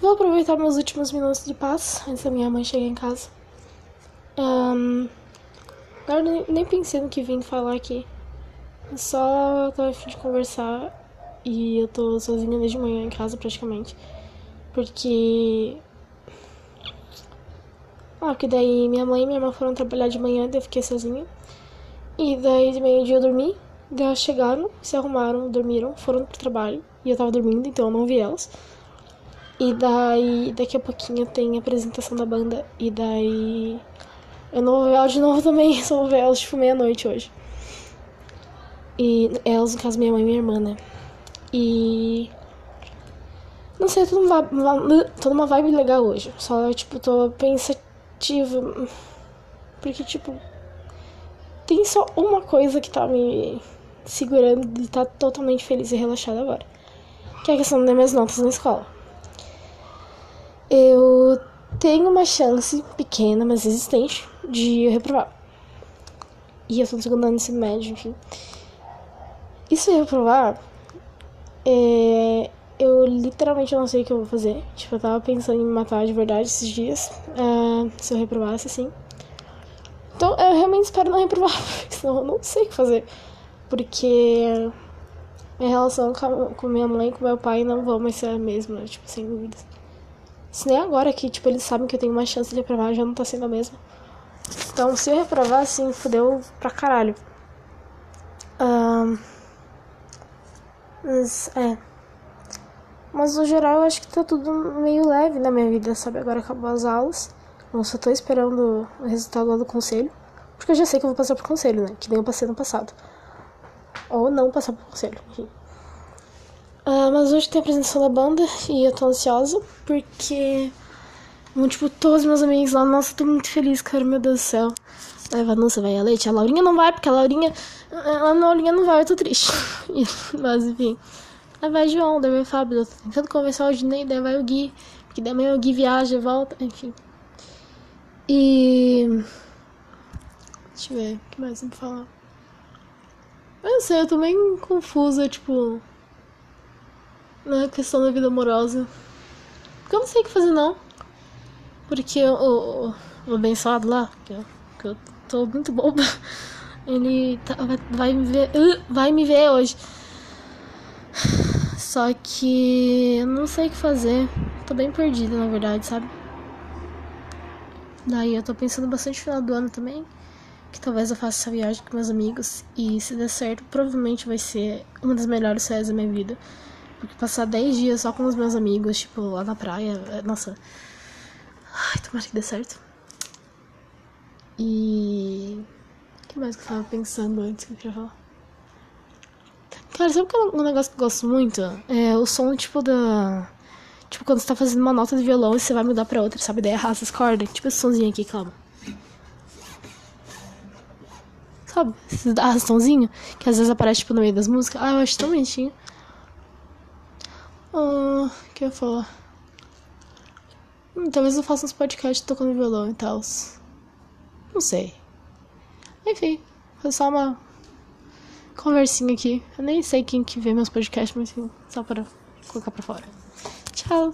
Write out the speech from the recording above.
Vou aproveitar meus últimos minutos de paz antes da minha mãe chegar em casa. Um, agora nem, nem pensei no que vim falar aqui. Eu só tô a fim de conversar e eu tô sozinha desde manhã em casa praticamente. Porque. Ah, porque daí minha mãe e minha irmã foram trabalhar de manhã, daí eu fiquei sozinha. E daí de meio-dia eu dormi. Daí elas chegaram, se arrumaram, dormiram, foram pro trabalho. E eu tava dormindo, então eu não vi elas. E daí, daqui a pouquinho tem a apresentação da banda. E daí. Eu não vou ver elas de novo também, só vou ver elas tipo meia-noite hoje. E elas, no caso, minha mãe e minha irmã, né? E. Não sei, tô numa, tô numa vibe legal hoje. Só, tipo, tô pensativa. Porque, tipo. Tem só uma coisa que tá me segurando e tá totalmente feliz e relaxada agora. Que é a questão das minhas notas na escola. Eu tenho uma chance pequena, mas existente, de reprovar. E eu sou no segundo ano de ensino médio, enfim. Isso eu reprovar, é, eu literalmente não sei o que eu vou fazer. Tipo, eu tava pensando em me matar de verdade esses dias, uh, se eu reprovasse, assim. Então, eu realmente espero não reprovar, porque senão eu não sei o que fazer. Porque minha relação com minha mãe e com meu pai não vão mais ser a mesma, tipo, sem dúvidas. Se nem agora que, tipo, eles sabem que eu tenho uma chance de reprovar, já não tá sendo a mesma. Então, se eu reprovar, assim, fodeu pra caralho. Um, mas, é. Mas, no geral, eu acho que tá tudo meio leve na minha vida, sabe? Agora acabou as aulas. Eu só tô esperando o resultado lá do conselho. Porque eu já sei que eu vou passar pro conselho, né? Que nem eu passei no passado. Ou não passar pro conselho, enfim. Uh, mas hoje tem a apresentação da banda e eu tô ansiosa porque. Tipo, todos meus amigos lá, nossa, tô muito feliz, cara, meu Deus do céu. Aí vai, nossa, vai a Leite, a Laurinha não vai, porque a Laurinha. A Laurinha não vai, eu tô triste. mas enfim. Aí vai João, daí vai Fábio, eu tô tentando conversar o Dinei, daí vai o Gui, porque daí amanhã o Gui viaja, volta, enfim. E. Deixa eu ver, o que mais eu vou falar? Eu não sei, eu tô bem confusa, tipo. Na questão da vida amorosa. Porque eu não sei o que fazer, não. Porque o, o, abençoado lá, que eu, que eu tô muito boba, ele tá, vai, vai, me ver. Uh, vai me ver hoje. Só que eu não sei o que fazer. Tô bem perdida, na verdade, sabe? Daí eu tô pensando bastante no final do ano também que talvez eu faça essa viagem com meus amigos e se der certo, provavelmente vai ser uma das melhores férias da minha vida. Porque passar 10 dias só com os meus amigos, tipo, lá na praia, é, nossa. Ai, tomara que dê certo. E. O que mais que eu tava pensando antes que eu queria falar? Cara, sabe que é um negócio que eu gosto muito? É o som, tipo, da. Tipo, quando você tá fazendo uma nota de violão e você vai mudar pra outra, sabe? Daí arrasta as cordas. Tipo esse somzinho aqui, calma. Sabe? Esse arrastãozinho que às vezes aparece tipo no meio das músicas. Ah, eu acho tão bonitinho. Ah, que eu ia falar? Hum, talvez eu faça uns podcasts tocando violão e tal. Não sei. Enfim, foi só uma conversinha aqui. Eu nem sei quem que vê meus podcasts, mas só para colocar pra fora. Tchau!